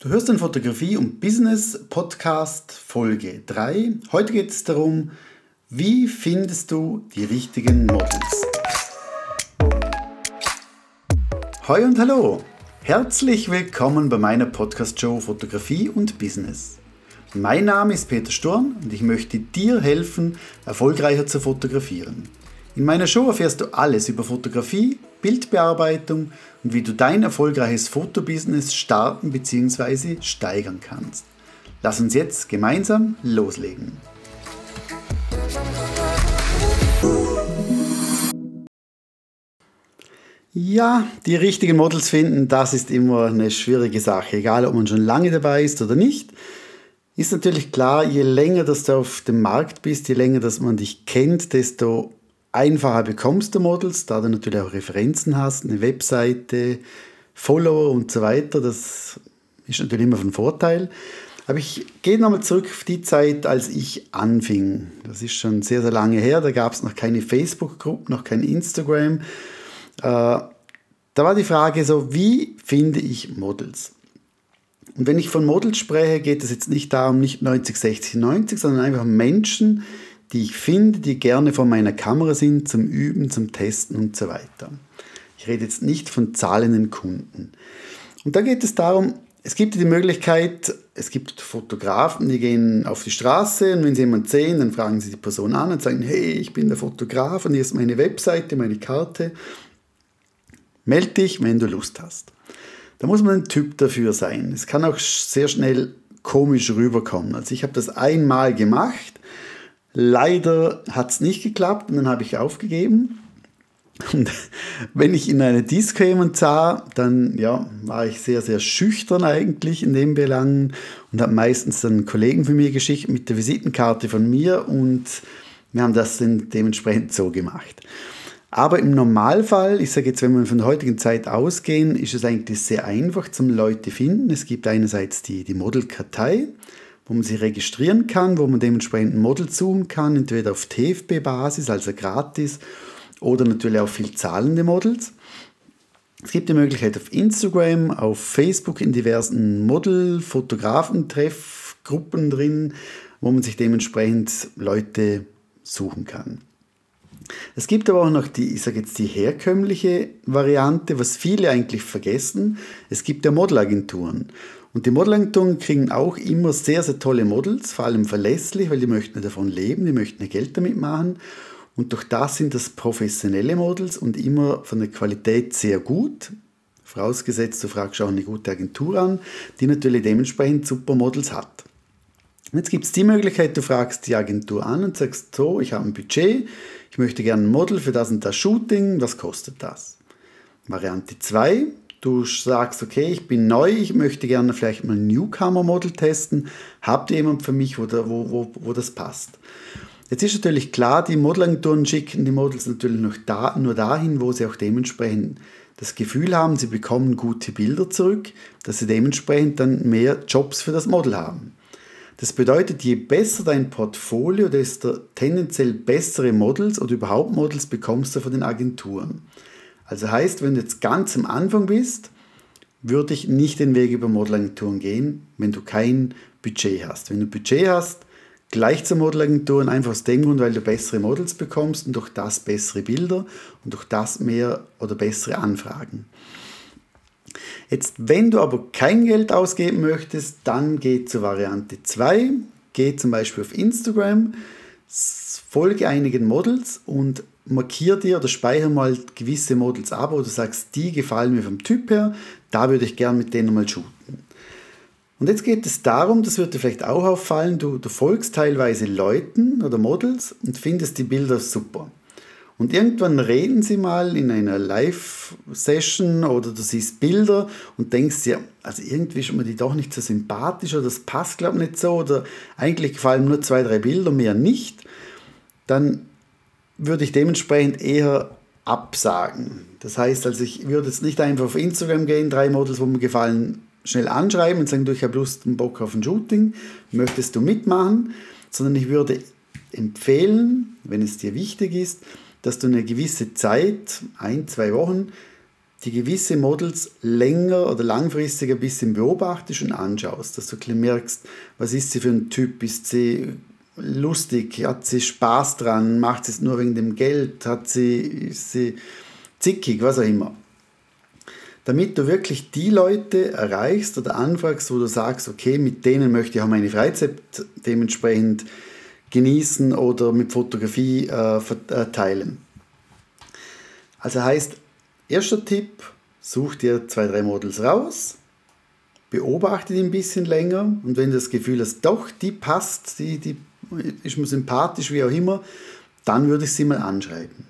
Du hörst den Fotografie und Business Podcast Folge 3. Heute geht es darum, wie findest du die richtigen Models? Hoi und hallo! Herzlich willkommen bei meiner Podcast-Show Fotografie und Business. Mein Name ist Peter Sturm und ich möchte dir helfen, erfolgreicher zu fotografieren. In meiner Show erfährst du alles über Fotografie, Bildbearbeitung und wie du dein erfolgreiches Fotobusiness starten bzw. steigern kannst. Lass uns jetzt gemeinsam loslegen. Ja, die richtigen Models finden, das ist immer eine schwierige Sache, egal ob man schon lange dabei ist oder nicht. Ist natürlich klar, je länger dass du auf dem Markt bist, je länger dass man dich kennt, desto einfacher bekommst du Models, da du natürlich auch Referenzen hast, eine Webseite, Follower und so weiter. Das ist natürlich immer von Vorteil. Aber ich gehe nochmal zurück auf die Zeit, als ich anfing. Das ist schon sehr, sehr lange her. Da gab es noch keine Facebook-Gruppe, noch kein Instagram. Äh, da war die Frage so, wie finde ich Models? Und wenn ich von Models spreche, geht es jetzt nicht darum, nicht 90, 60, 90, sondern einfach Menschen, die ich finde, die gerne vor meiner Kamera sind, zum Üben, zum Testen und so weiter. Ich rede jetzt nicht von zahlenden Kunden. Und da geht es darum, es gibt die Möglichkeit, es gibt Fotografen, die gehen auf die Straße und wenn sie jemanden sehen, dann fragen sie die Person an und sagen, hey, ich bin der Fotograf und hier ist meine Webseite, meine Karte. Meld dich, wenn du Lust hast. Da muss man ein Typ dafür sein. Es kann auch sehr schnell komisch rüberkommen. Also ich habe das einmal gemacht Leider hat es nicht geklappt und dann habe ich aufgegeben. Und wenn ich in eine Disco jemand sah, dann ja, war ich sehr, sehr schüchtern eigentlich in dem Belang und habe meistens dann Kollegen von mir geschickt mit der Visitenkarte von mir und wir haben das dann dementsprechend so gemacht. Aber im Normalfall, ich sage jetzt, wenn wir von der heutigen Zeit ausgehen, ist es eigentlich sehr einfach zum Leute finden. Es gibt einerseits die, die Modelkartei, wo man sich registrieren kann, wo man dementsprechend ein Model suchen kann, entweder auf TFB-Basis, also gratis, oder natürlich auch viel zahlende Models. Es gibt die Möglichkeit auf Instagram, auf Facebook in diversen Model-Fotografen-Treffgruppen drin, wo man sich dementsprechend Leute suchen kann. Es gibt aber auch noch die, ich sage jetzt die herkömmliche Variante, was viele eigentlich vergessen. Es gibt ja Modelagenturen. Und die Modelagenturen kriegen auch immer sehr, sehr tolle Models, vor allem verlässlich, weil die möchten davon leben, die möchten Geld damit machen. Und durch das sind das professionelle Models und immer von der Qualität sehr gut. Vorausgesetzt, du fragst auch eine gute Agentur an, die natürlich dementsprechend super Models hat. Jetzt gibt es die Möglichkeit, du fragst die Agentur an und sagst, so, ich habe ein Budget, ich möchte gerne ein Model für das und das Shooting, was kostet das? Variante 2, du sagst, okay, ich bin neu, ich möchte gerne vielleicht mal ein Newcomer-Model testen, habt ihr jemand für mich, wo, wo, wo, wo das passt? Jetzt ist natürlich klar, die Modelagenturen schicken die Models natürlich noch da, nur dahin, wo sie auch dementsprechend das Gefühl haben, sie bekommen gute Bilder zurück, dass sie dementsprechend dann mehr Jobs für das Model haben. Das bedeutet, je besser dein Portfolio, desto tendenziell bessere Models oder überhaupt Models bekommst du von den Agenturen. Also heißt, wenn du jetzt ganz am Anfang bist, würde ich nicht den Weg über Modelagenturen gehen, wenn du kein Budget hast. Wenn du Budget hast, gleich zur Modelagenturen, einfach aus dem Grund, weil du bessere Models bekommst und durch das bessere Bilder und durch das mehr oder bessere Anfragen. Jetzt, wenn du aber kein Geld ausgeben möchtest, dann geh zur Variante 2. Geh zum Beispiel auf Instagram, folge einigen Models und markiere dir oder speichere mal gewisse Models ab, wo du sagst, die gefallen mir vom Typ her, da würde ich gerne mit denen mal shooten. Und jetzt geht es darum, das wird dir vielleicht auch auffallen, du, du folgst teilweise Leuten oder Models und findest die Bilder super. Und irgendwann reden sie mal in einer Live-Session oder du siehst Bilder und denkst dir, also irgendwie ist mir die doch nicht so sympathisch oder das passt glaube ich nicht so oder eigentlich gefallen nur zwei, drei Bilder, mehr nicht. Dann würde ich dementsprechend eher absagen. Das heißt, also ich würde jetzt nicht einfach auf Instagram gehen, drei Models, wo mir gefallen, schnell anschreiben und sagen, du, ich habe Lust und Bock auf ein Shooting, möchtest du mitmachen? Sondern ich würde empfehlen, wenn es dir wichtig ist, dass du eine gewisse Zeit, ein, zwei Wochen, die gewisse Models länger oder langfristig ein bisschen beobachtest und anschaust, dass du merkst, was ist sie für ein Typ, ist sie lustig, hat sie Spaß dran, macht sie es nur wegen dem Geld, hat sie, ist sie zickig, was auch immer. Damit du wirklich die Leute erreichst oder anfragst, wo du sagst, okay, mit denen möchte ich auch meine Freizeit dementsprechend genießen oder mit Fotografie äh, teilen. Also heißt, erster Tipp, such dir zwei, drei Models raus, beobachte die ein bisschen länger und wenn du das Gefühl hast, doch, die passt, die, die ist mir sympathisch, wie auch immer, dann würde ich sie mal anschreiben.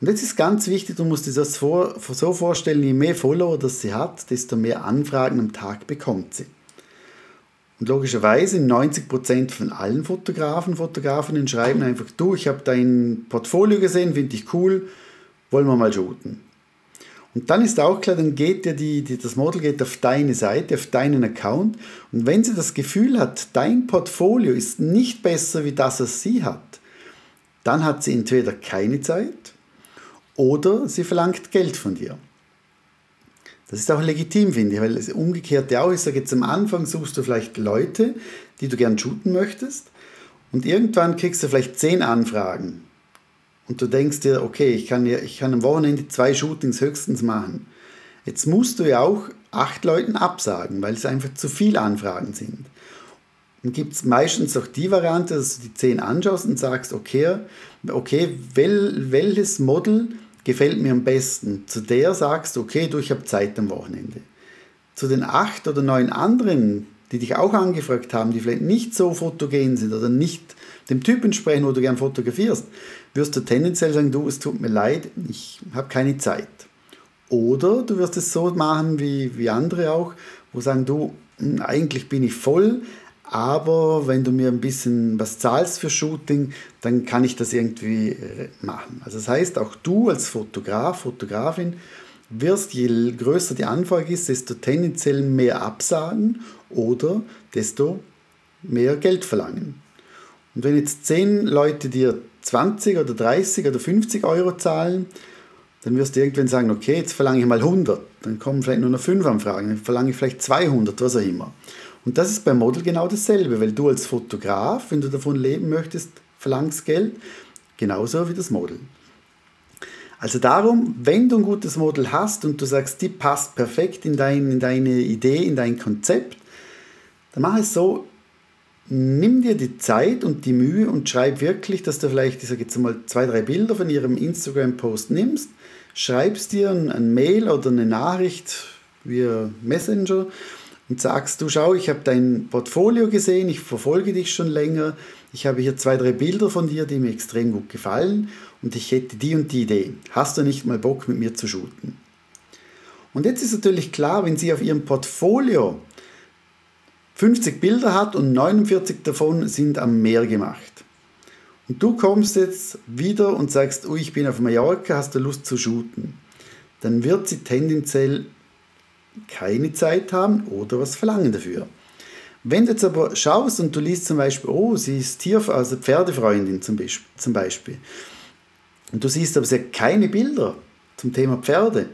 Und jetzt ist ganz wichtig, du musst dir das so vorstellen, je mehr Follower das sie hat, desto mehr Anfragen am Tag bekommt sie. Und logischerweise 90% von allen Fotografen, Fotografinnen schreiben einfach, du, ich habe dein Portfolio gesehen, finde ich cool, wollen wir mal shooten. Und dann ist auch klar, dann geht ja die, die, das Model geht auf deine Seite, auf deinen Account. Und wenn sie das Gefühl hat, dein Portfolio ist nicht besser wie das, was sie hat, dann hat sie entweder keine Zeit oder sie verlangt Geld von dir. Das ist auch legitim, finde ich, weil es umgekehrt ja auch ist, sage jetzt am Anfang suchst du vielleicht Leute, die du gern shooten möchtest und irgendwann kriegst du vielleicht zehn Anfragen und du denkst dir, okay, ich kann, ja, ich kann am Wochenende zwei Shootings höchstens machen. Jetzt musst du ja auch acht Leuten absagen, weil es einfach zu viele Anfragen sind. Dann gibt es meistens auch die Variante, dass du die zehn anschaust und sagst, okay, okay wel, welches Model gefällt mir am besten? Zu der sagst du, okay, du, ich habe Zeit am Wochenende. Zu den acht oder neun anderen, die dich auch angefragt haben, die vielleicht nicht so fotogen sind oder nicht dem Typ entsprechen, wo du gern fotografierst, wirst du tendenziell sagen, du, es tut mir leid, ich habe keine Zeit. Oder du wirst es so machen wie, wie andere auch, wo sagen, du, hm, eigentlich bin ich voll, aber wenn du mir ein bisschen was zahlst für Shooting, dann kann ich das irgendwie äh, machen. Also das heißt, auch du als Fotograf, Fotografin, wirst, je größer die Anfrage ist, desto tendenziell mehr absagen oder desto mehr Geld verlangen. Und wenn jetzt 10 Leute dir 20 oder 30 oder 50 Euro zahlen, dann wirst du irgendwann sagen, okay, jetzt verlange ich mal 100. Dann kommen vielleicht nur noch 5 Anfragen, dann verlange ich vielleicht 200, was auch immer. Und das ist beim Model genau dasselbe, weil du als Fotograf, wenn du davon leben möchtest, verlangst Geld, genauso wie das Model. Also darum, wenn du ein gutes Model hast und du sagst, die passt perfekt in, dein, in deine Idee, in dein Konzept, dann mach es so, nimm dir die Zeit und die Mühe und schreib wirklich, dass du vielleicht, ich sage jetzt mal, zwei, drei Bilder von ihrem Instagram-Post nimmst, schreibst dir ein, ein Mail oder eine Nachricht via Messenger und sagst, du schau, ich habe dein Portfolio gesehen, ich verfolge dich schon länger, ich habe hier zwei, drei Bilder von dir, die mir extrem gut gefallen und ich hätte die und die Idee. Hast du nicht mal Bock mit mir zu shooten? Und jetzt ist natürlich klar, wenn sie auf ihrem Portfolio 50 Bilder hat und 49 davon sind am Meer gemacht. Und du kommst jetzt wieder und sagst, oh, ich bin auf Mallorca, hast du Lust zu shooten? Dann wird sie tendenziell keine Zeit haben oder was verlangen dafür. Wenn du jetzt aber schaust und du liest zum Beispiel, oh, sie ist Tier, also Pferdefreundin zum Beispiel, und du siehst aber, sie hat keine Bilder zum Thema Pferde,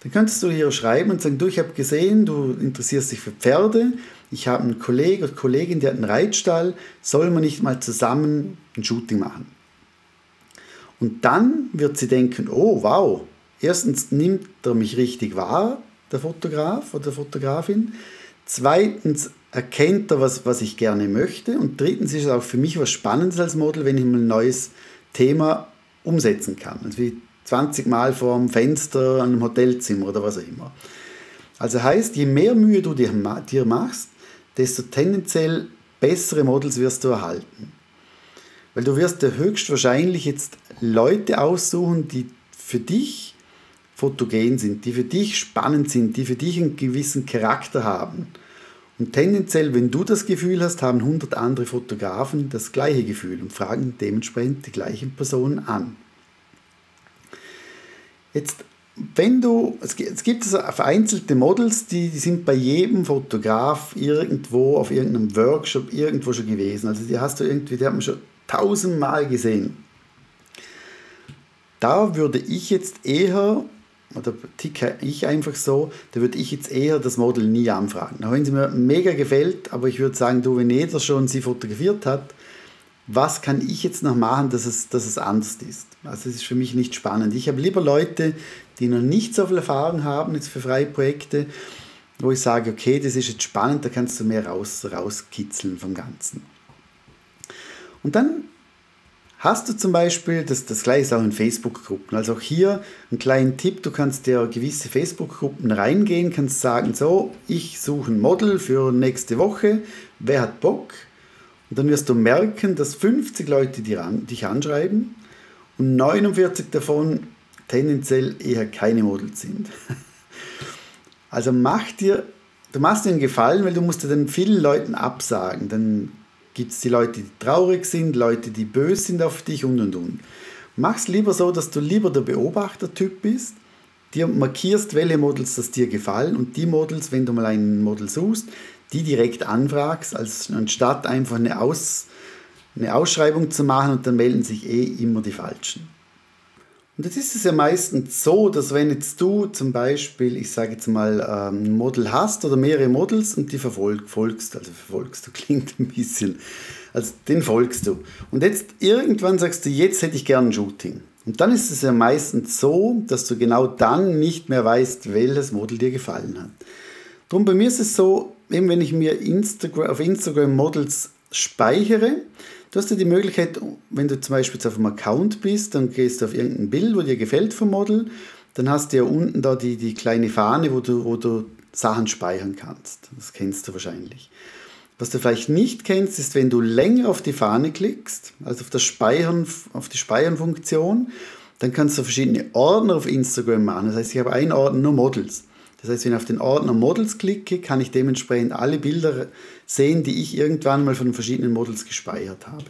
dann könntest du hier schreiben und sagen, du, ich habe gesehen, du interessierst dich für Pferde, ich habe einen Kollegen oder Kollegin, der hat einen Reitstall, sollen wir nicht mal zusammen ein Shooting machen? Und dann wird sie denken, oh wow, erstens nimmt er mich richtig wahr, der Fotograf oder Fotografin, zweitens erkennt er, was, was ich gerne möchte. Und drittens ist es auch für mich was Spannendes als Model, wenn ich mal ein neues Thema umsetzen kann. Also 20 Mal vor dem Fenster einem Hotelzimmer oder was auch immer. Also heißt, je mehr Mühe du dir, dir machst, desto tendenziell bessere Models wirst du erhalten. Weil du wirst dir höchstwahrscheinlich jetzt Leute aussuchen, die für dich fotogen sind, die für dich spannend sind, die für dich einen gewissen Charakter haben. Und tendenziell, wenn du das Gefühl hast, haben 100 andere Fotografen das gleiche Gefühl und fragen dementsprechend die gleichen Personen an. Jetzt, wenn du, es gibt, es gibt vereinzelte Models, die, die sind bei jedem Fotograf irgendwo auf irgendeinem Workshop irgendwo schon gewesen. Also die hast du irgendwie, die haben wir schon tausendmal gesehen. Da würde ich jetzt eher oder ticke ich einfach so, da würde ich jetzt eher das Model nie anfragen. Auch wenn sie mir mega gefällt, aber ich würde sagen, du, wenn jeder schon sie fotografiert hat, was kann ich jetzt noch machen, dass es, dass es anders ist? Also es ist für mich nicht spannend. Ich habe lieber Leute, die noch nicht so viel Erfahrung haben jetzt für freie Projekte, wo ich sage, okay, das ist jetzt spannend, da kannst du mehr raus, rauskitzeln vom Ganzen. Und dann hast du zum Beispiel, das, das gleiche ist auch in Facebook-Gruppen, also auch hier einen kleinen Tipp, du kannst dir gewisse Facebook-Gruppen reingehen, kannst sagen, so, ich suche ein Model für nächste Woche, wer hat Bock? Und dann wirst du merken, dass 50 Leute dich anschreiben und 49 davon tendenziell eher keine Models sind. Also mach dir, du machst dir einen Gefallen, weil du musst dir dann vielen Leuten absagen. Dann gibt es die Leute, die traurig sind, Leute, die böse sind auf dich und und und. Mach's lieber so, dass du lieber der Beobachtertyp bist, dir markierst, welche Models das dir gefallen und die Models, wenn du mal ein Model suchst, die direkt anfragst, als anstatt einfach eine, Aus, eine Ausschreibung zu machen und dann melden sich eh immer die Falschen. Und jetzt ist es ja meistens so, dass wenn jetzt du zum Beispiel, ich sage jetzt mal, ähm, ein Model hast oder mehrere Models und die verfolgst, also verfolgst du, klingt ein bisschen, also den folgst du. Und jetzt irgendwann sagst du, jetzt hätte ich gern ein Shooting. Und dann ist es ja meistens so, dass du genau dann nicht mehr weißt, welches Model dir gefallen hat. Darum bei mir ist es so, eben wenn ich mir Instagram, auf Instagram Models speichere, Du hast ja die Möglichkeit, wenn du zum Beispiel auf einem Account bist, dann gehst du auf irgendein Bild, wo dir gefällt vom Model, dann hast du ja unten da die, die kleine Fahne, wo du, wo du Sachen speichern kannst. Das kennst du wahrscheinlich. Was du vielleicht nicht kennst, ist, wenn du länger auf die Fahne klickst, also auf, das Speichern, auf die Speichern-Funktion, dann kannst du verschiedene Ordner auf Instagram machen. Das heißt, ich habe einen Ordner nur Models. Das heißt, wenn ich auf den Ordner Models klicke, kann ich dementsprechend alle Bilder sehen, die ich irgendwann mal von verschiedenen Models gespeichert habe.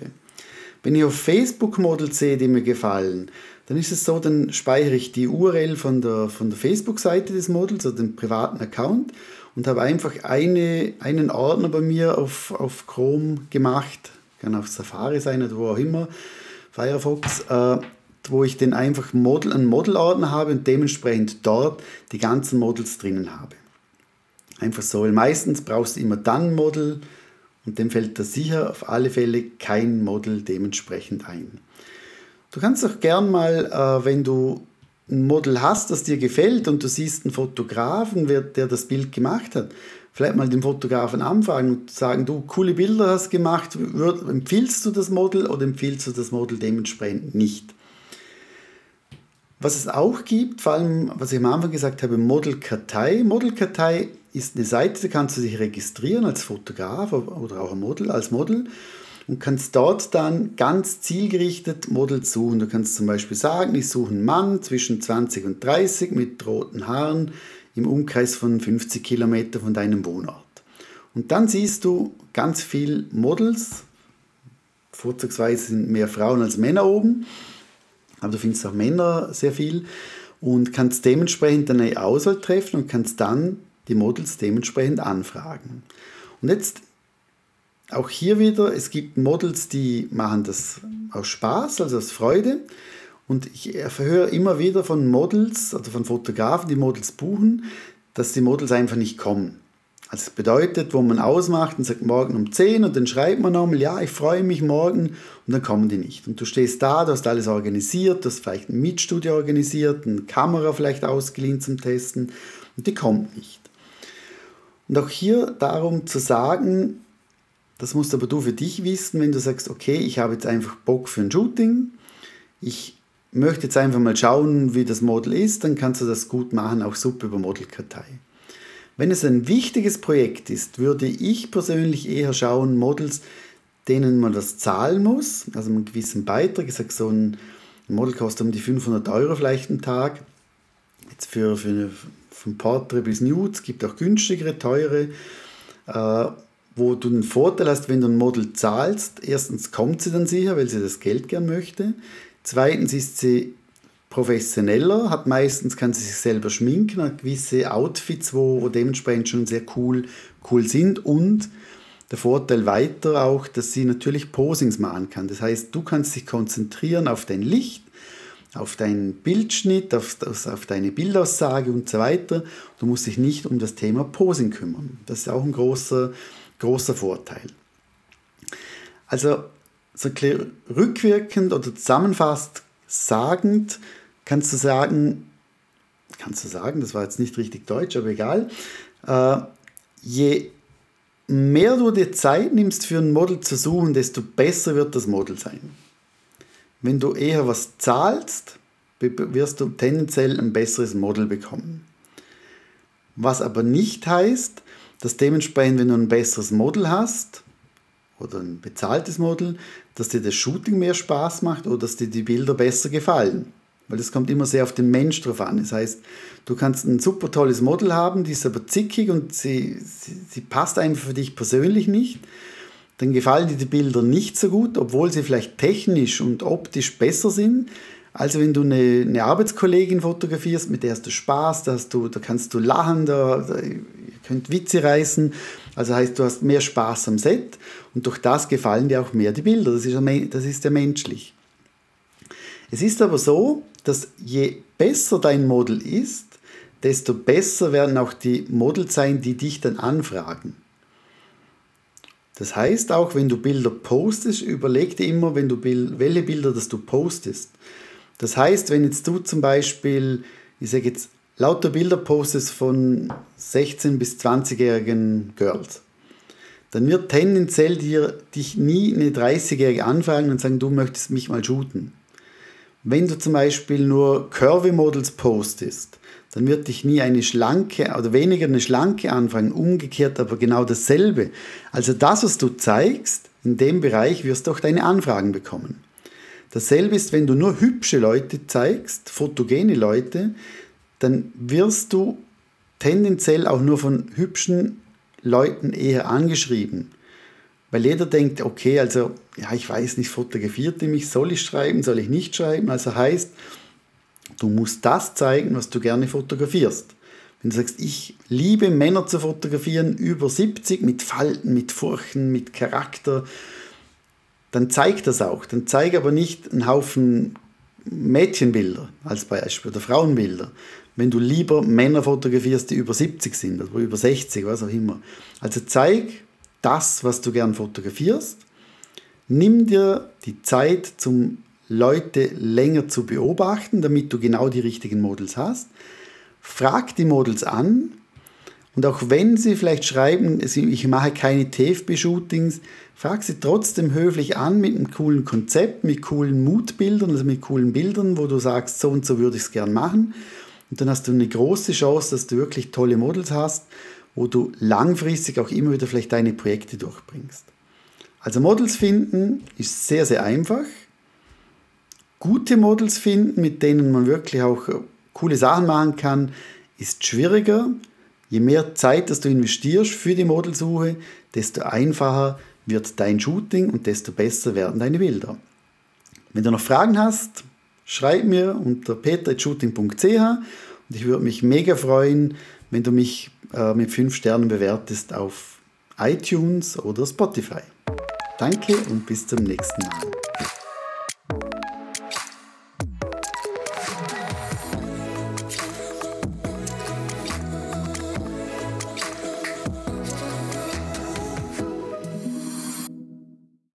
Wenn ich auf Facebook Models sehe, die mir gefallen, dann ist es so, dann speichere ich die URL von der, von der Facebook-Seite des Models oder dem privaten Account und habe einfach eine, einen Ordner bei mir auf, auf Chrome gemacht, kann auf Safari sein oder wo auch immer, Firefox, äh, wo ich dann einfach Model, einen Modelordner habe und dementsprechend dort die ganzen Models drinnen habe. Einfach so, weil meistens brauchst du immer dann ein Model und dem fällt da sicher auf alle Fälle kein Model dementsprechend ein. Du kannst auch gern mal, äh, wenn du ein Model hast, das dir gefällt und du siehst einen Fotografen, der das Bild gemacht hat, vielleicht mal den Fotografen anfragen und sagen, du, coole Bilder hast gemacht, empfiehlst du das Model oder empfiehlst du das Model dementsprechend nicht? Was es auch gibt, vor allem, was ich am Anfang gesagt habe, Modelkartei. Modelkartei ist eine Seite, da kannst du dich registrieren als Fotograf oder auch Model, als Model und kannst dort dann ganz zielgerichtet Models suchen. Du kannst zum Beispiel sagen, ich suche einen Mann zwischen 20 und 30 mit roten Haaren im Umkreis von 50 Kilometern von deinem Wohnort. Und dann siehst du ganz viele Models, vorzugsweise sind mehr Frauen als Männer oben aber du findest auch Männer sehr viel und kannst dementsprechend eine Auswahl treffen und kannst dann die Models dementsprechend anfragen. Und jetzt auch hier wieder, es gibt Models, die machen das aus Spaß, also aus Freude. Und ich höre immer wieder von Models, also von Fotografen, die Models buchen, dass die Models einfach nicht kommen. Also das bedeutet, wo man ausmacht und sagt morgen um 10 und dann schreibt man nochmal, ja, ich freue mich morgen und dann kommen die nicht. Und du stehst da, du hast alles organisiert, du hast vielleicht ein Mietstudio organisiert, eine Kamera vielleicht ausgeliehen zum Testen und die kommt nicht. Und auch hier darum zu sagen, das musst aber du für dich wissen, wenn du sagst, okay, ich habe jetzt einfach Bock für ein Shooting, ich möchte jetzt einfach mal schauen, wie das Model ist, dann kannst du das gut machen, auch super über Modelkartei. Wenn es ein wichtiges Projekt ist, würde ich persönlich eher schauen, Models, denen man das zahlen muss, also einen gewissen Beitrag. Ich sage, so ein Model kostet um die 500 Euro vielleicht am Tag. Jetzt für, für von Portrait bis Nude, es gibt auch günstigere, teure, äh, wo du den Vorteil hast, wenn du ein Model zahlst. Erstens kommt sie dann sicher, weil sie das Geld gern möchte. Zweitens ist sie professioneller, hat meistens, kann sie sich selber schminken, hat gewisse Outfits, wo, wo dementsprechend schon sehr cool, cool sind und der Vorteil weiter auch, dass sie natürlich Posings machen kann. Das heißt, du kannst dich konzentrieren auf dein Licht, auf deinen Bildschnitt, auf, auf deine Bildaussage und so weiter. Du musst dich nicht um das Thema Posing kümmern. Das ist auch ein großer, großer Vorteil. Also so rückwirkend oder zusammenfassend sagend kannst du sagen, kannst du sagen, das war jetzt nicht richtig deutsch, aber egal, äh, je mehr du dir Zeit nimmst für ein Model zu suchen, desto besser wird das Model sein. Wenn du eher was zahlst, wirst du tendenziell ein besseres Model bekommen. Was aber nicht heißt, dass dementsprechend, wenn du ein besseres Model hast oder ein bezahltes Model, dass dir das Shooting mehr Spaß macht oder dass dir die Bilder besser gefallen. Weil das kommt immer sehr auf den Mensch drauf an. Das heißt, du kannst ein super tolles Model haben, die ist aber zickig und sie, sie, sie passt einfach für dich persönlich nicht. Dann gefallen dir die Bilder nicht so gut, obwohl sie vielleicht technisch und optisch besser sind. Also wenn du eine, eine Arbeitskollegin fotografierst, mit der hast du Spaß, da, hast du, da kannst du lachen, da, da ihr könnt Witze reißen. Also heißt, du hast mehr Spaß am Set und durch das gefallen dir auch mehr die Bilder. Das ist ja, das ist ja menschlich. Es ist aber so, dass je besser dein Model ist, desto besser werden auch die Models sein, die dich dann anfragen. Das heißt auch, wenn du Bilder postest, überleg dir immer, wenn du welche Bilder das du postest. Das heißt, wenn jetzt du zum Beispiel, ich sage jetzt, lauter Bilder postest von 16- bis 20-jährigen Girls, dann wird tendenziell dir, dich nie eine 30-jährige anfragen und sagen, du möchtest mich mal shooten. Wenn du zum Beispiel nur Curvy Models postest, dann wird dich nie eine schlanke oder weniger eine schlanke anfangen, umgekehrt aber genau dasselbe. Also das, was du zeigst, in dem Bereich wirst du auch deine Anfragen bekommen. Dasselbe ist, wenn du nur hübsche Leute zeigst, fotogene Leute, dann wirst du tendenziell auch nur von hübschen Leuten eher angeschrieben. Weil jeder denkt, okay, also, ja, ich weiß nicht, fotografiert die mich, soll ich schreiben, soll ich nicht schreiben? Also heißt, du musst das zeigen, was du gerne fotografierst. Wenn du sagst, ich liebe Männer zu fotografieren über 70 mit Falten, mit Furchen, mit Charakter, dann zeig das auch. Dann zeig aber nicht einen Haufen Mädchenbilder als Beispiel oder Frauenbilder. Wenn du lieber Männer fotografierst, die über 70 sind oder über 60, was auch immer. Also zeig das, was du gern fotografierst. Nimm dir die Zeit, zum Leute länger zu beobachten, damit du genau die richtigen Models hast. Frag die Models an und auch wenn sie vielleicht schreiben, ich mache keine TFB-Shootings, frag sie trotzdem höflich an mit einem coolen Konzept, mit coolen Mutbildern, also mit coolen Bildern, wo du sagst, so und so würde ich es gern machen. Und dann hast du eine große Chance, dass du wirklich tolle Models hast wo du langfristig auch immer wieder vielleicht deine Projekte durchbringst. Also Models finden ist sehr, sehr einfach. Gute Models finden, mit denen man wirklich auch äh, coole Sachen machen kann, ist schwieriger. Je mehr Zeit, dass du investierst für die Modelsuche, desto einfacher wird dein Shooting und desto besser werden deine Bilder. Wenn du noch Fragen hast, schreib mir unter peter.shooting.ch und ich würde mich mega freuen, wenn du mich äh, mit 5 Sternen bewertest auf iTunes oder Spotify. Danke und bis zum nächsten Mal.